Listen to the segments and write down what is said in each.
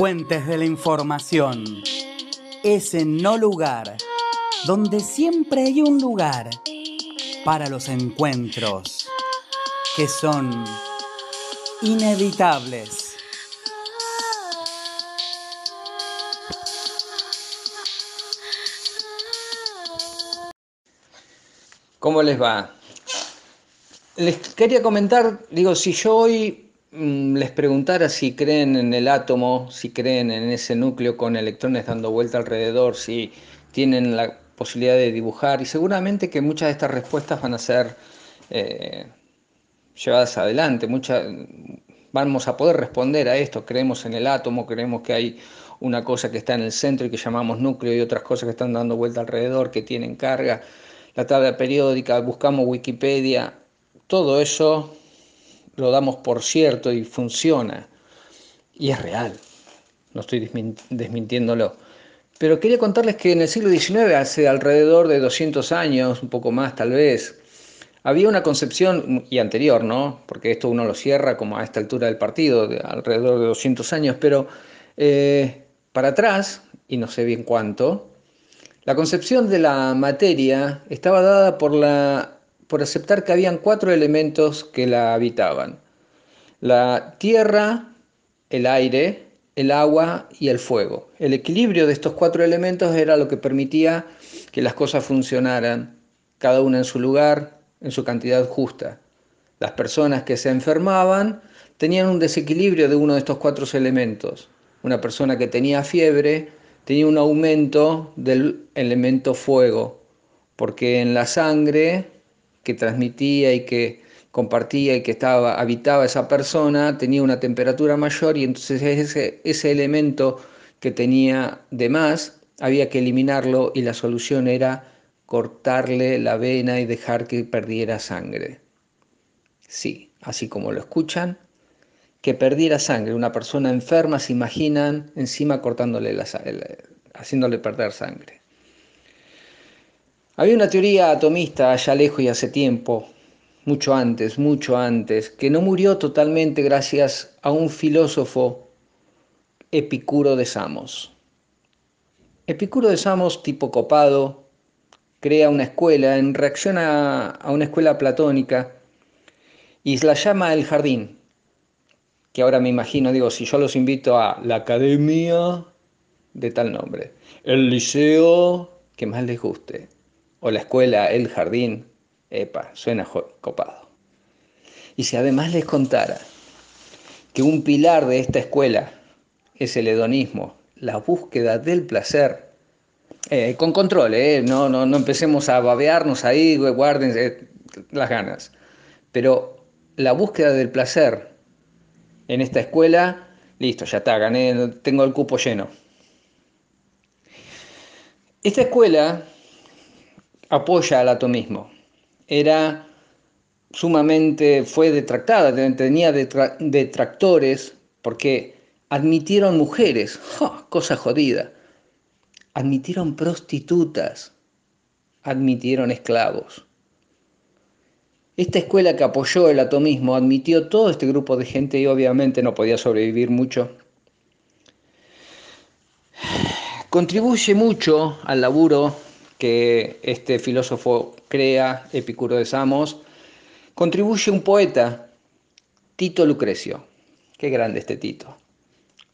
Puentes de la Información. Ese no lugar, donde siempre hay un lugar para los encuentros que son inevitables. ¿Cómo les va? Les quería comentar, digo, si yo hoy les preguntara si creen en el átomo, si creen en ese núcleo con electrones dando vuelta alrededor, si tienen la posibilidad de dibujar, y seguramente que muchas de estas respuestas van a ser eh, llevadas adelante, muchas, vamos a poder responder a esto, creemos en el átomo, creemos que hay una cosa que está en el centro y que llamamos núcleo y otras cosas que están dando vuelta alrededor, que tienen carga. La tabla periódica, buscamos Wikipedia, todo eso lo damos por cierto y funciona. Y es real, no estoy desmintiéndolo. Pero quería contarles que en el siglo XIX, hace alrededor de 200 años, un poco más tal vez, había una concepción, y anterior, ¿no? Porque esto uno lo cierra como a esta altura del partido, de alrededor de 200 años, pero eh, para atrás, y no sé bien cuánto, la concepción de la materia estaba dada por, la, por aceptar que habían cuatro elementos que la habitaban. La tierra, el aire, el agua y el fuego. El equilibrio de estos cuatro elementos era lo que permitía que las cosas funcionaran, cada una en su lugar, en su cantidad justa. Las personas que se enfermaban tenían un desequilibrio de uno de estos cuatro elementos. Una persona que tenía fiebre tenía un aumento del elemento fuego, porque en la sangre que transmitía y que compartía y que estaba, habitaba esa persona tenía una temperatura mayor y entonces ese, ese elemento que tenía de más había que eliminarlo y la solución era cortarle la vena y dejar que perdiera sangre. Sí, así como lo escuchan, que perdiera sangre. Una persona enferma, se imaginan encima cortándole la, haciéndole perder sangre. Había una teoría atomista allá lejos y hace tiempo, mucho antes, mucho antes, que no murió totalmente gracias a un filósofo Epicuro de Samos. Epicuro de Samos, tipo copado, crea una escuela en reacción a, una escuela platónica y la llama el jardín, que ahora me imagino, digo, si yo los invito a la academia de tal nombre, el liceo que más les guste, o la escuela, el jardín, epa, suena copado. Y si además les contara que un pilar de esta escuela es el hedonismo, la búsqueda del placer, eh, con control, eh, no, no, no empecemos a babearnos ahí, guarden eh, las ganas, pero la búsqueda del placer en esta escuela, listo, ya está, gané, tengo el cupo lleno. Esta escuela apoya al atomismo. Era sumamente, fue detractada, tenía detractores porque admitieron mujeres, cosa jodida, admitieron prostitutas, admitieron esclavos. Esta escuela que apoyó el atomismo admitió todo este grupo de gente y obviamente no podía sobrevivir mucho. Contribuye mucho al laburo que este filósofo crea, Epicuro de Samos. Contribuye un poeta, Tito Lucrecio. Qué grande este Tito.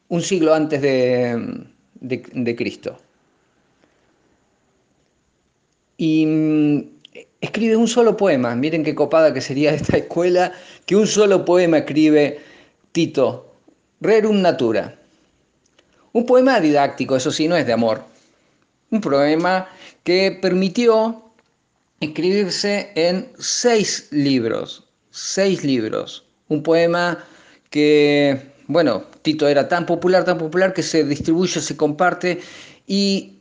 Un siglo antes de, de Cristo. Y mm, escribe un solo poema. Miren qué copada que sería esta escuela, que un solo poema escribe Tito, Rerum Natura. Un poema didáctico, eso sí, no es de amor. Un poema que permitió escribirse en seis libros, seis libros. Un poema que, bueno, Tito era tan popular, tan popular que se distribuye, se comparte y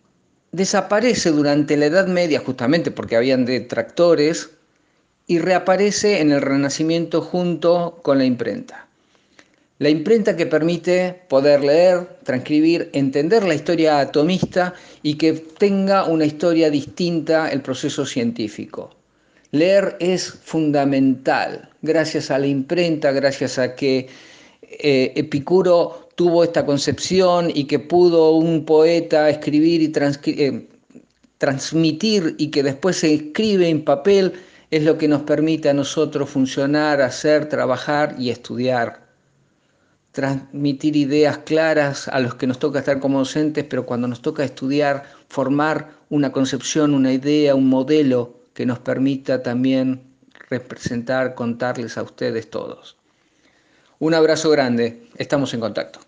desaparece durante la Edad Media justamente porque habían detractores y reaparece en el Renacimiento junto con la imprenta. La imprenta que permite poder leer, transcribir, entender la historia atomista y que tenga una historia distinta el proceso científico. Leer es fundamental, gracias a la imprenta, gracias a que eh, Epicuro tuvo esta concepción y que pudo un poeta escribir y eh, transmitir y que después se escribe en papel, es lo que nos permite a nosotros funcionar, hacer, trabajar y estudiar. Transmitir ideas claras a los que nos toca estar como docentes, pero cuando nos toca estudiar, formar una concepción, una idea, un modelo que nos permita también representar, contarles a ustedes todos. Un abrazo grande, estamos en contacto.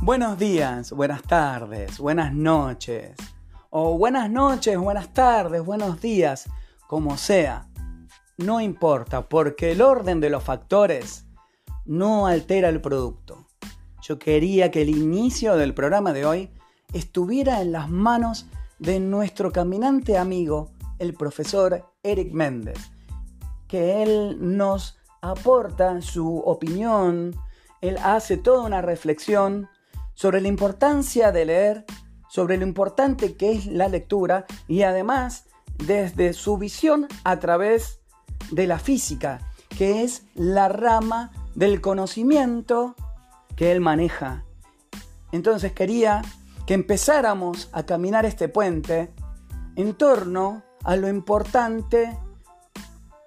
Buenos días, buenas tardes, buenas noches. O buenas noches, buenas tardes, buenos días, como sea. No importa, porque el orden de los factores no altera el producto. Yo quería que el inicio del programa de hoy estuviera en las manos de nuestro caminante amigo el profesor Eric Méndez, que él nos aporta su opinión, él hace toda una reflexión sobre la importancia de leer, sobre lo importante que es la lectura y además desde su visión a través de la física, que es la rama del conocimiento que él maneja. Entonces quería que empezáramos a caminar este puente en torno a lo importante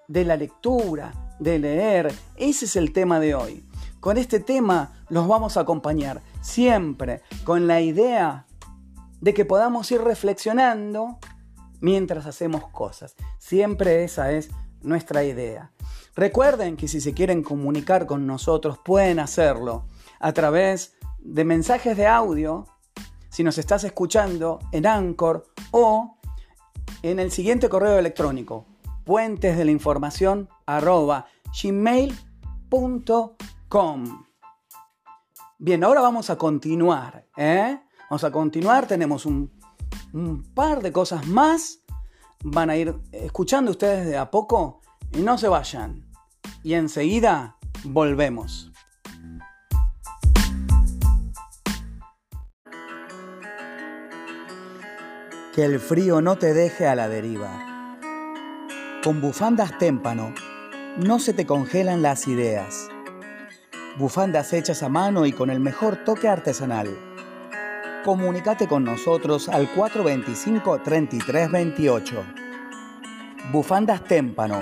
de la lectura, de leer. Ese es el tema de hoy. Con este tema los vamos a acompañar siempre con la idea de que podamos ir reflexionando mientras hacemos cosas. Siempre esa es nuestra idea. Recuerden que si se quieren comunicar con nosotros pueden hacerlo a través de mensajes de audio, si nos estás escuchando en Anchor o en el siguiente correo electrónico, puentes de la información arroba gmail.com. Bien, ahora vamos a continuar. ¿eh? Vamos a continuar, tenemos un, un par de cosas más. Van a ir escuchando ustedes de a poco y no se vayan. Y enseguida volvemos. Que el frío no te deje a la deriva. Con bufandas témpano no se te congelan las ideas. Bufandas hechas a mano y con el mejor toque artesanal. Comunícate con nosotros al 425-3328. Bufandas témpano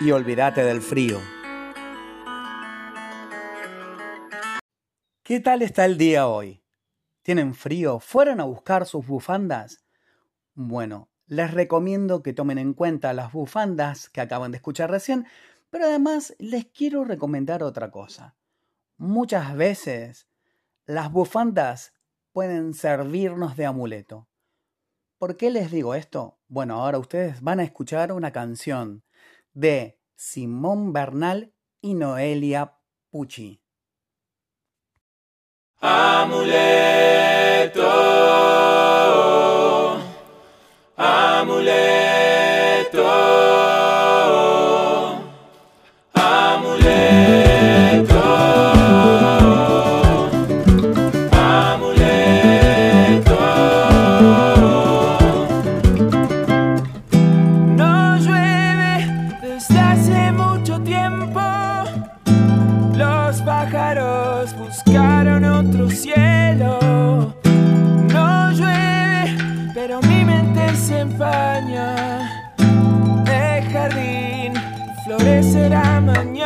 y olvídate del frío. ¿Qué tal está el día hoy? ¿Tienen frío? ¿Fueron a buscar sus bufandas? Bueno, les recomiendo que tomen en cuenta las bufandas que acaban de escuchar recién, pero además les quiero recomendar otra cosa. Muchas veces las bufandas pueden servirnos de amuleto. ¿Por qué les digo esto? Bueno, ahora ustedes van a escuchar una canción de Simón Bernal y Noelia Pucci. Amuleto pájaros buscaron otro cielo. No llueve, pero mi mente se empaña. El jardín florecerá mañana.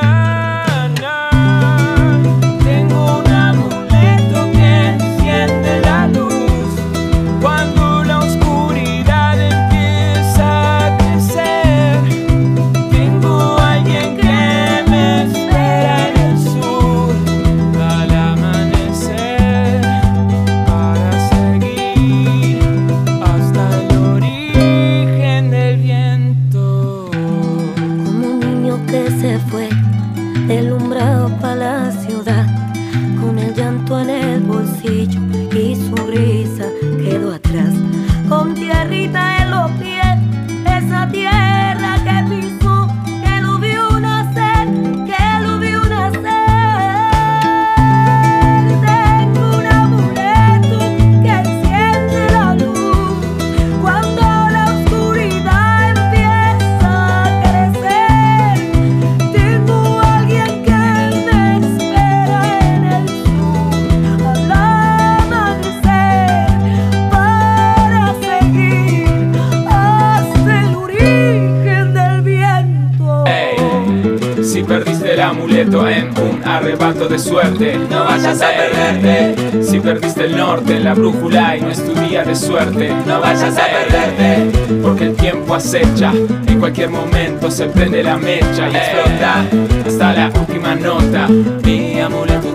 De suerte. No vayas a perderte. Si perdiste el norte, la brújula y no es tu día de suerte. No vayas a perderte. Porque el tiempo acecha. En cualquier momento se prende la mecha y explota hasta la última nota. Mi amuleto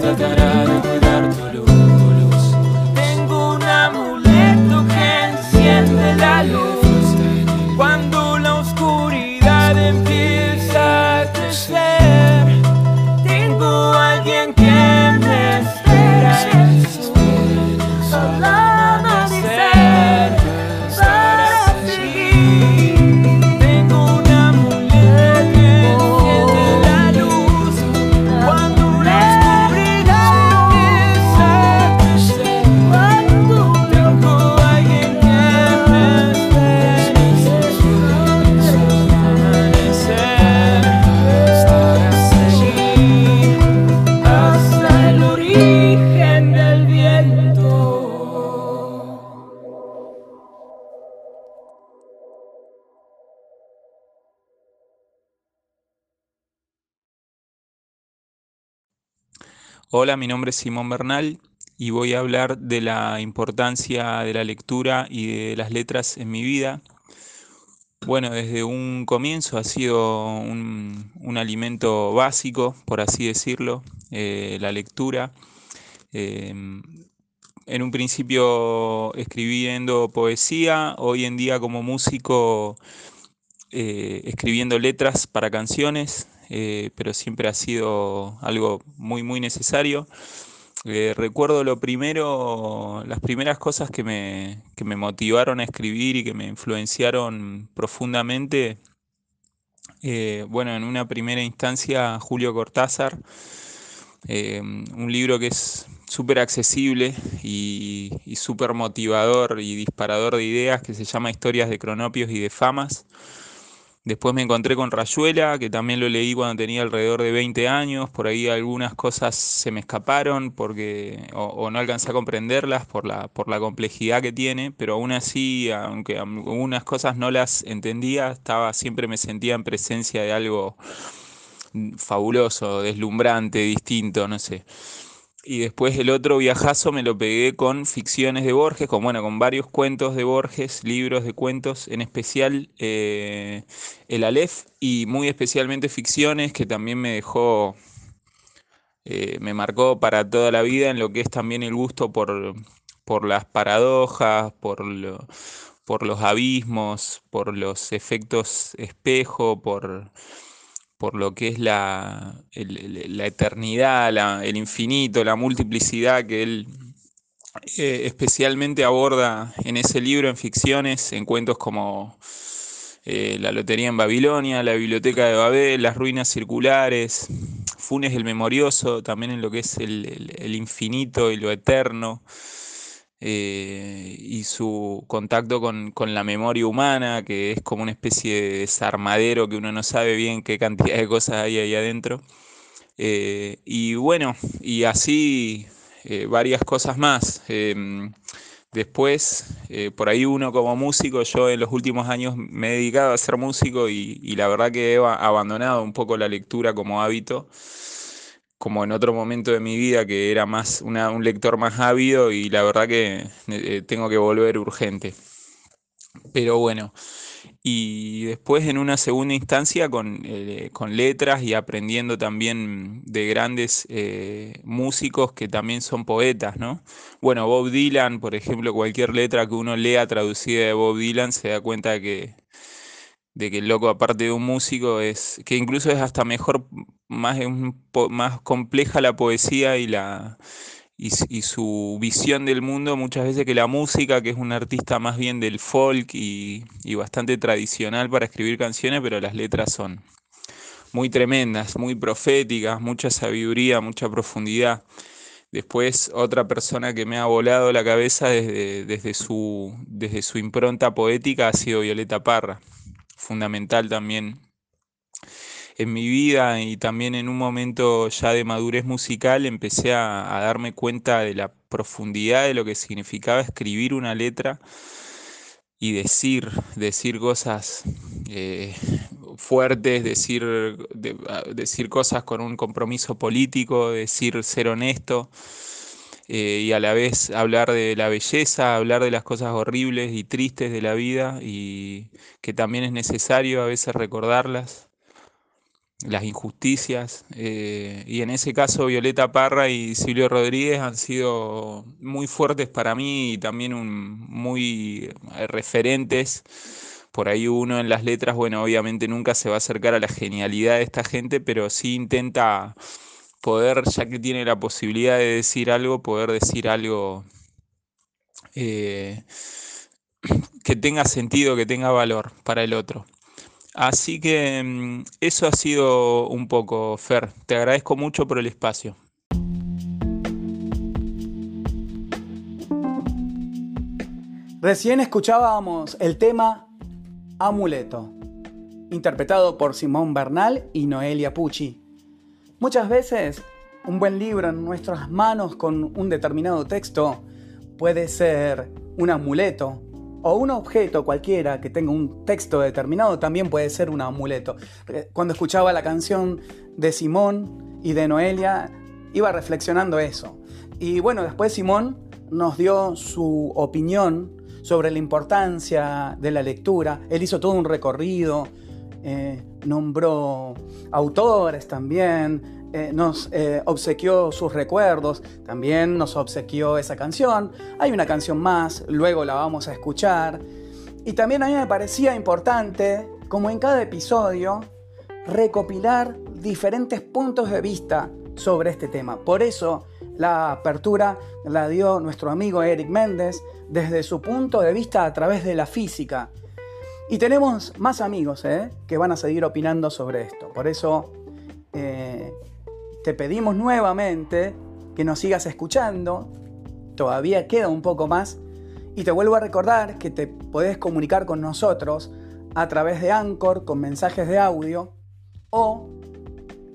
Hola, mi nombre es Simón Bernal y voy a hablar de la importancia de la lectura y de las letras en mi vida. Bueno, desde un comienzo ha sido un, alimento básico, por así decirlo, eh, la lectura. Em, en un principio escribiendo poesía, hoy en día como músico eh, escribiendo letras para canciones, eh, pero siempre ha sido algo muy, muy necesario. Eh, recuerdo lo primero, las primeras cosas que me, que me motivaron a escribir y que me influenciaron profundamente. eh, bueno, en una primera instancia, Julio Cortázar, un libro que es súper accesible y, y súper motivador y disparador de ideas, que se llama Historias de Cronopios y de Famas. Después me encontré con Rayuela, que también lo leí cuando tenía alrededor de 20 años. Por ahí algunas cosas se me escaparon porque, o, o no alcancé a comprenderlas por la, por la complejidad que tiene, pero aún así, aunque algunas cosas no las entendía, estaba, siempre me sentía en presencia de algo fabuloso, deslumbrante, distinto, no sé. Y después el otro viajazo me lo pegué con ficciones de Borges, con, bueno, con varios cuentos de Borges, libros de cuentos, en especial eh, El Aleph y muy especialmente ficciones que también me dejó, eh, me marcó para toda la vida en lo que es también el gusto por, por las paradojas, por, por los abismos, por los efectos espejo, por por lo que es la, la eternidad, la- el infinito, la multiplicidad que él eh, especialmente aborda en ese libro, en ficciones, en cuentos como eh, La Lotería en Babilonia, La Biblioteca de Babel, Las Ruinas Circulares, Funes el Memorioso, también en lo que es el, el- el infinito y lo eterno eh, y su contacto con, con la memoria humana, que es como una especie de desarmadero que uno no sabe bien qué cantidad de cosas hay ahí adentro. Eh, y bueno, y así eh, varias cosas más. Em, después, eh, por ahí uno como músico, yo en los últimos años me he dedicado a ser músico y, y la verdad que he abandonado un poco la lectura como hábito como en otro momento de mi vida que era más una- un lector más ávido y la verdad que eh, tengo que volver urgente. Pero bueno, y después en una segunda instancia con, eh, con letras y aprendiendo también de grandes eh, músicos que también son poetas, ¿no? Bueno, Bob Dylan, por ejemplo, cualquier letra que uno lea traducida de Bob Dylan se da cuenta que de que el loco, aparte de un músico, es que incluso es hasta mejor, más, más compleja la poesía y la y su visión del mundo muchas veces que la música, que es un artista más bien del folk y, y bastante tradicional para escribir canciones, pero las letras son muy tremendas, muy proféticas, mucha sabiduría, mucha profundidad. Después, otra persona que me ha volado la cabeza desde, desde su, desde su impronta poética ha sido Violeta Parra fundamental también en mi vida y también en un momento ya de madurez musical empecé a, darme cuenta de la profundidad de lo que significaba escribir una letra y decir, decir cosas eh, fuertes, decir, decir cosas con un compromiso político, decir ser honesto. Eh, y a la vez hablar de la belleza, hablar de las cosas horribles y tristes de la vida y que también es necesario a veces recordarlas, las injusticias. Eh, y en ese caso Violeta Parra y Silvio Rodríguez han sido muy fuertes para mí y también muy eh, referentes. Por ahí uno en las letras, bueno, obviamente nunca se va a acercar a la genialidad de esta gente, pero sí intenta poder, ya que tiene la posibilidad de decir algo, poder decir algo eh, que tenga sentido, que tenga valor para el otro. Así que mm, eso ha sido un poco, Fer. Te agradezco mucho por el espacio. Recién escuchábamos el tema Amuleto, interpretado por Simón Bernal y Noelia Pucci. Muchas veces un buen libro en nuestras manos con un determinado texto puede ser un amuleto o un objeto cualquiera que tenga un texto determinado también puede ser un amuleto. Eh, cuando escuchaba la canción de Simón y de Noelia, iba reflexionando eso. Y bueno, después Simón nos dio su opinión sobre la importancia de la lectura. Él hizo todo un recorrido eh, nombró autores también, eh, nos eh, obsequió sus recuerdos, también nos obsequió esa canción. Hay una canción más, luego la vamos a escuchar. Y también a mí me parecía importante, como en cada episodio, recopilar diferentes puntos de vista sobre este tema. Por eso la apertura la dio nuestro amigo Eric Méndez desde su punto de vista a través de la física. Y tenemos más amigos ¿eh? que van a seguir opinando sobre esto. Por eso eh, te pedimos nuevamente que nos sigas escuchando. Todavía queda un poco más. Y te vuelvo a recordar que te podés comunicar con nosotros a través de Anchor con mensajes de audio o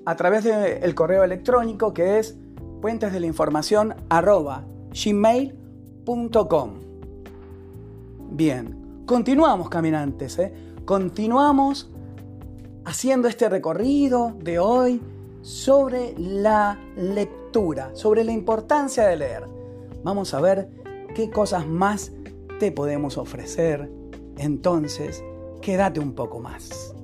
a través del correo electrónico que es puentes. Bien, Continuamos, caminantes, ¿eh? continuamos haciendo este recorrido de hoy sobre la lectura, sobre la importancia de leer. Vamos a ver qué cosas más te podemos ofrecer. Entonces, quédate un poco más.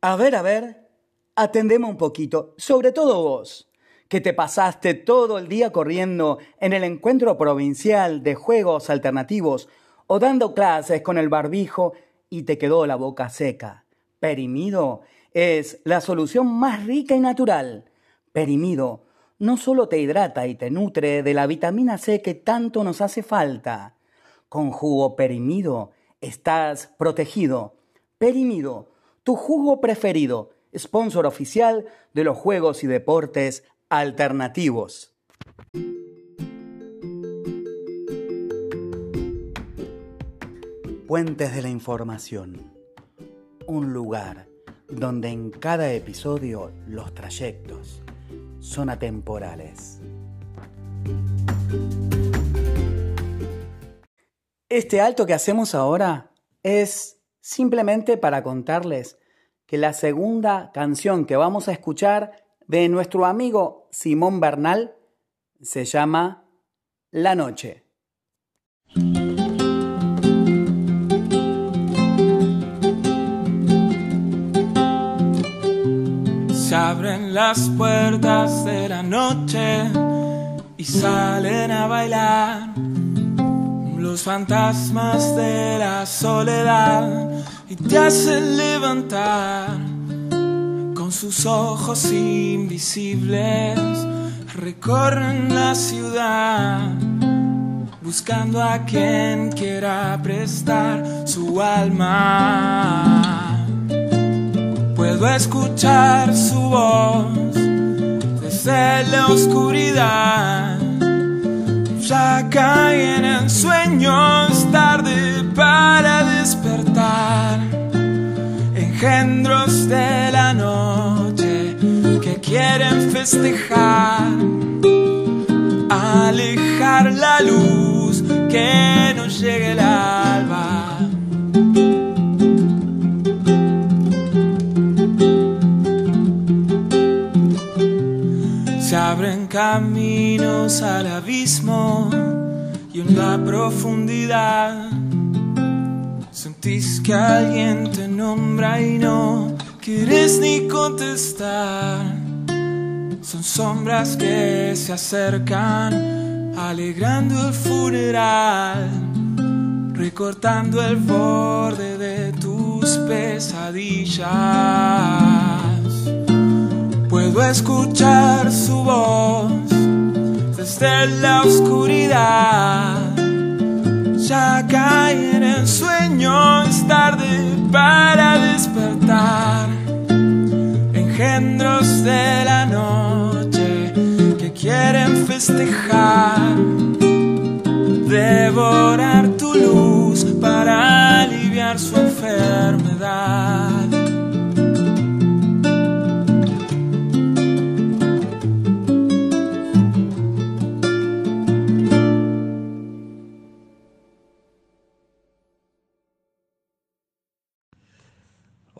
A ver, a ver, atendemos un poquito, sobre todo vos que te pasaste todo el día corriendo en el encuentro provincial de juegos alternativos o dando clases con el barbijo y te quedó la boca seca. Perimido es la solución más rica y natural. Perimido no solo te hidrata y te nutre de la vitamina C que tanto nos hace falta. Con jugo perimido estás protegido. Perimido, tu jugo preferido, sponsor oficial de los Juegos y Deportes alternativos. Puentes de la Información. Un lugar donde en cada episodio los trayectos son atemporales. Este alto que hacemos ahora es simplemente para contarles que la segunda canción que vamos a escuchar de nuestro amigo Simón Bernal se llama La Noche. Se abren las puertas de la noche y salen a bailar los fantasmas de la soledad y te hacen levantar con sus ojos invisibles recorren la ciudad buscando a quien quiera prestar su alma. Puedo escuchar su voz desde la oscuridad. Ya caí en el sueño, es tarde para despertar. Engendros de la noche que quieren festejar alejar la luz, que no llegue el alba. Se abren caminos al abismo y en la profundidad sentís que alguien te nombra y no quieres ni contestar. Son sombras que se acercan, alegrando el funeral, recortando el borde de tus pesadillas. Puedo escuchar su voz desde la oscuridad. Ya cae en sueño, es tarde para despertar. Engendros de la noche que quieren festejar. Devorar tu luz para aliviar su enfermedad.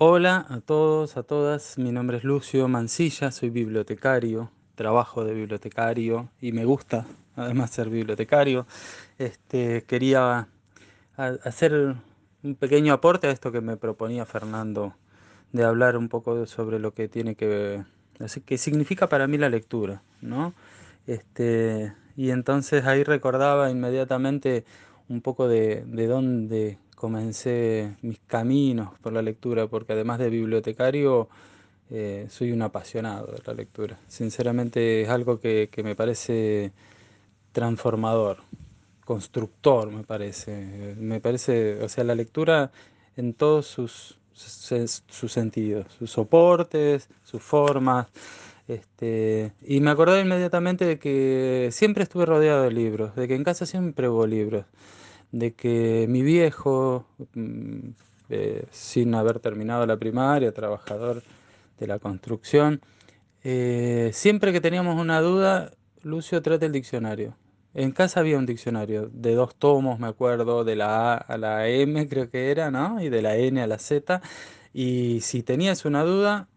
Hola a todos, a todas. Mi nombre es Lucio Mancilla, soy bibliotecario, trabajo de bibliotecario y me gusta además ser bibliotecario. Este, quería hacer un pequeño aporte a esto que me proponía Fernando de hablar un poco sobre lo que tiene que que significa para mí la lectura, ¿no? Este, y entonces ahí recordaba inmediatamente un poco de, de dónde comencé mis caminos por la lectura, porque además de bibliotecario, eh, soy un apasionado de la lectura. Sinceramente es algo que, que me parece transformador, constructor, me parece. Me parece, o sea, la lectura en todos sus, sus, sentidos, sus soportes, sus formas. Este, y me acordé inmediatamente de que siempre estuve rodeado de libros, de que en casa siempre hubo libros, de que mi viejo, mm, eh, sin haber terminado la primaria, trabajador de la construcción, eh, siempre que teníamos una duda, Lucio trata el diccionario. En casa había un diccionario de dos tomos, me acuerdo, de la A a la M creo que era, ¿no? Y de la N a la Z. Y si tenías una duda,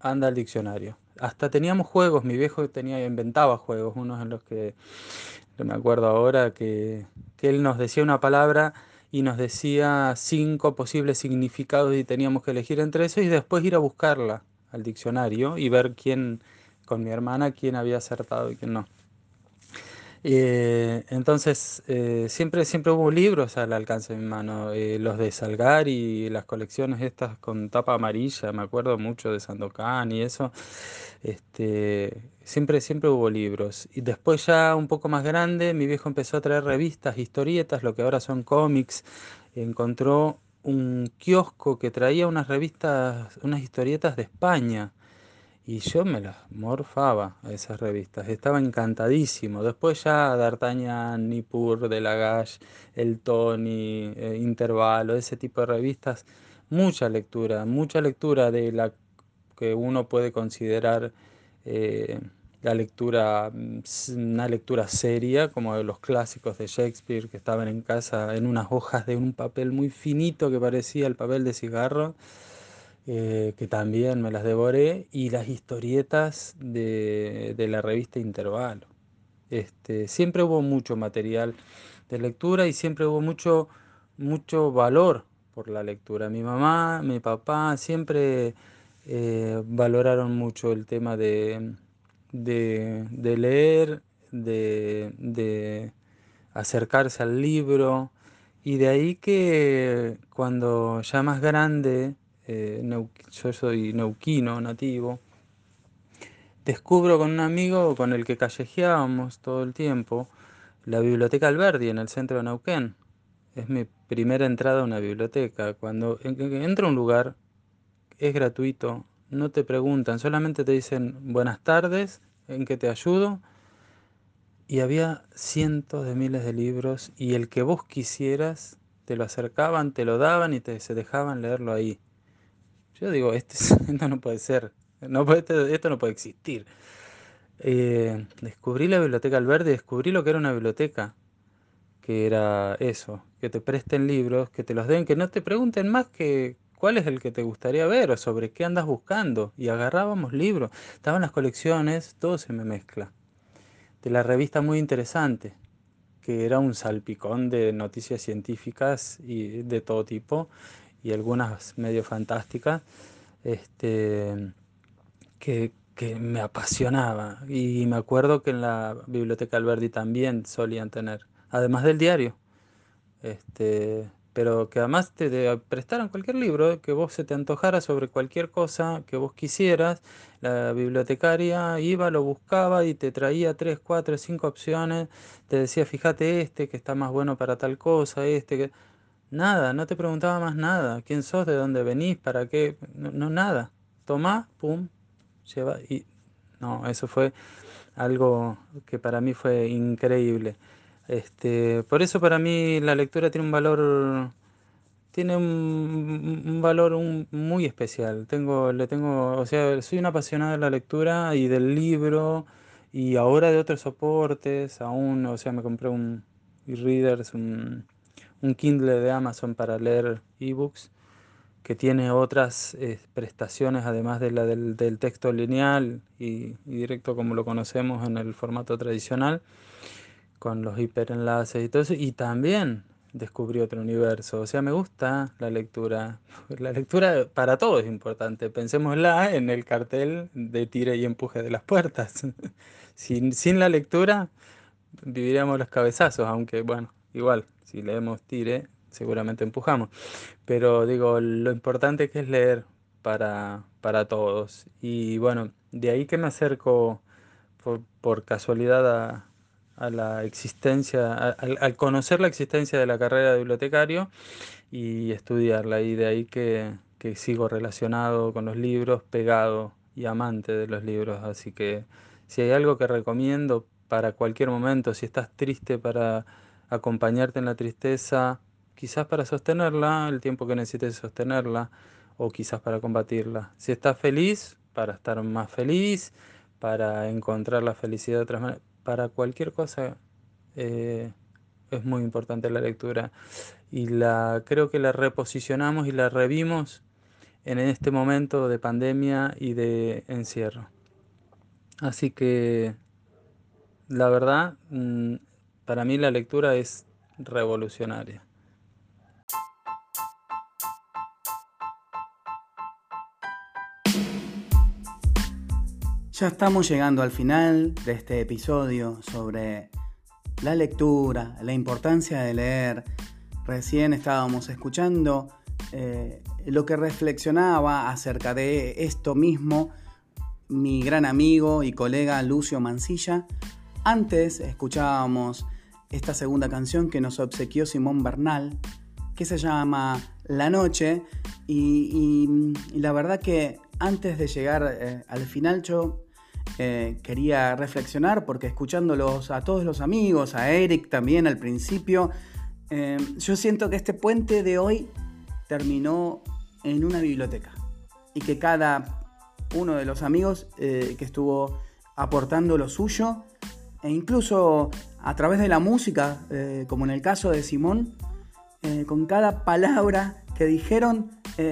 anda al diccionario. Hasta teníamos juegos, mi viejo tenía, inventaba juegos, unos en los que, me acuerdo ahora, que, que él nos decía una palabra y nos decía cinco posibles significados y teníamos que elegir entre eso y después ir a buscarla al diccionario y ver quién, con mi hermana, quién había acertado y quién no. Eh, entonces, eh, siempre, siempre hubo libros al alcance de mi mano, eh, los de Salgari, las colecciones estas con tapa amarilla, me acuerdo mucho de Sandokan y eso, este, siempre, siempre hubo libros. Y después ya un poco más grande, mi viejo empezó a traer revistas, historietas, lo que ahora son cómics, encontró un kiosco que traía unas revistas, unas historietas de España. Y yo me las morfaba a esas revistas, estaba encantadísimo. Después ya D'Artagnan, Nippur, De Lagache, El Tony, eh, Intervalo, ese tipo de revistas, mucha lectura, mucha lectura de la que uno puede considerar eh, la lectura, mm, una lectura seria, como de los clásicos de Shakespeare que estaban en casa en unas hojas de un papel muy finito que parecía el papel de cigarro eh, que también me las devoré, y las historietas de, de la revista Intervalo. Este, siempre hubo mucho material de lectura y siempre hubo mucho, mucho valor por la lectura. Mi mamá, mi papá siempre eh, valoraron mucho el tema de, de, de leer, de, de acercarse al libro, y de ahí que cuando ya más grande, eh, yo soy neuquino nativo, descubro con un amigo con el que callejeábamos todo el tiempo la biblioteca Alberdi en el centro de Neuquén. Es mi primera entrada a una biblioteca. Cuando en- en- entro a un lugar, es gratuito, no te preguntan, solamente te dicen buenas tardes, ¿en qué te ayudo? Y había cientos de miles de libros y el que vos quisieras te lo acercaban, te lo daban y te se dejaban leerlo ahí. Yo digo, este, es- esto no puede ser, no esto, esto no puede existir. Eh, descubrí la biblioteca Alberdi, descubrí lo que era una biblioteca, que era eso, que te presten libros, que te los den, que no te pregunten más que cuál es el que te gustaría ver o sobre qué andas buscando. Y agarrábamos libros, estaban las colecciones, todo se me mezcla. De la revista muy interesante, que era un salpicón de noticias científicas y de todo tipo y algunas medio fantásticas, este, que, que me apasionaba. Y me acuerdo que en la biblioteca Alberdi también solían tener, además del diario, este, pero que además te, prestaran cualquier libro que vos se te antojara sobre cualquier cosa que vos quisieras. La bibliotecaria iba, lo buscaba y te traía tres, cuatro, cinco opciones. Te decía, fíjate este que está más bueno para tal cosa, este que... Nada, no te preguntaba más nada. ¿Quién sos? ¿De dónde venís? ¿Para qué? No, nada. Tomá, pum, lleva y no, eso fue algo que para mí fue increíble. Este, por eso para mí la lectura tiene un valor tiene un, valor muy especial. Tengo le tengo, o sea, soy una apasionada de la lectura y del libro y ahora de otros soportes, aún, o sea, me compré un e-readers, un, un Kindle de Amazon para leer ebooks que tiene otras eh, prestaciones además de la del, texto lineal y, directo como lo conocemos en el formato tradicional, con los hiperenlaces y todo eso, y también descubrí otro universo. O sea, me gusta la lectura. La lectura para todos es importante. Pensémosla en el cartel de tire y empuje de las puertas. sin, sin la lectura viviríamos los cabezazos, aunque bueno, igual, si leemos tire, seguramente empujamos. Pero digo, lo importante que es leer para, para todos. Y bueno, de ahí que me acerco por, casualidad a, a, la existencia, al conocer la existencia de la carrera de bibliotecario y estudiarla. Y de ahí que, que sigo relacionado con los libros, pegado y amante de los libros. Así que si hay algo que recomiendo para cualquier momento, si estás triste para acompañarte en la tristeza, quizás para sostenerla, el tiempo que necesites sostenerla, o quizás para combatirla. Si estás feliz, para estar más feliz, para encontrar la felicidad de otras maneras, para cualquier cosa eh, es muy importante la lectura. Y la, creo que la reposicionamos y la revimos en este momento de pandemia y de encierro. Así que la verdad, mm, para mí la lectura es revolucionaria. Ya estamos llegando al final de este episodio sobre la lectura, la importancia de leer. Recién estábamos escuchando eh, lo que reflexionaba acerca de esto mismo mi gran amigo y colega Lucio Mancilla. Antes escuchábamos esta segunda canción que nos obsequió Simón Bernal, que se llama La Noche. Y, la verdad que antes de llegar eh, al final yo eh, quería reflexionar porque escuchándolos a todos los amigos, a Eric también al principio, eh, yo siento que este puente de hoy terminó en una biblioteca y que cada uno de los amigos que estuvo aportando lo suyo e incluso a través de la música, como en el caso de Simón, con cada palabra que dijeron,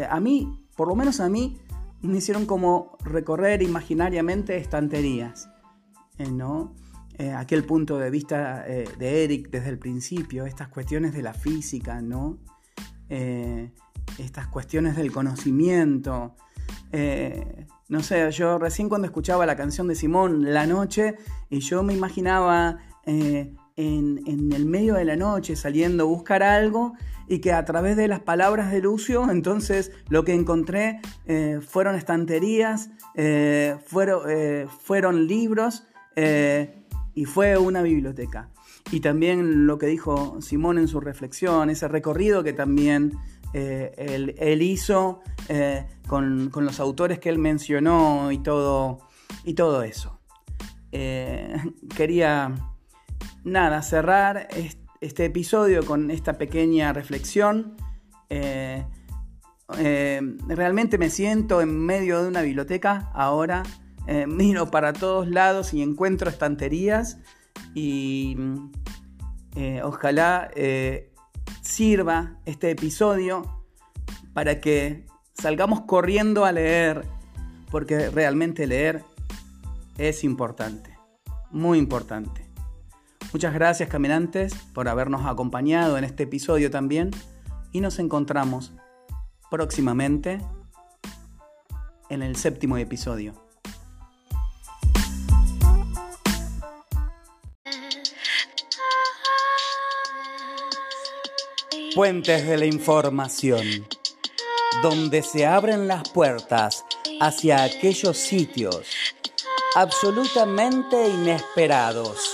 a mí, por lo menos a mí, me hicieron como recorrer imaginariamente estanterías, eh, ¿no? Eh, aquel punto de vista eh, de Eric desde el principio, estas cuestiones de la física, ¿no? estas cuestiones del conocimiento. No sé, yo recién cuando escuchaba la canción de Simón, La Noche, y yo me imaginaba en, el medio de la noche saliendo a buscar algo y que a través de las palabras de Lucio, entonces lo que encontré eh, fueron estanterías, eh, fueron, eh, fueron, libros y fue una biblioteca. Y también lo que dijo Simón en su reflexión, ese recorrido que también él, hizo con, con, los autores que él mencionó y todo, y todo eso. quería nada, cerrar este episodio con esta pequeña reflexión. Eh, eh, realmente me siento en medio de una biblioteca ahora, eh, miro para todos lados y encuentro estanterías y eh, ojalá eh, sirva este episodio para que salgamos corriendo a leer, porque realmente leer es importante, muy importante. Muchas gracias caminantes por habernos acompañado en este episodio también y nos encontramos próximamente en el séptimo episodio. Puentes de la información, donde se abren las puertas hacia aquellos sitios absolutamente inesperados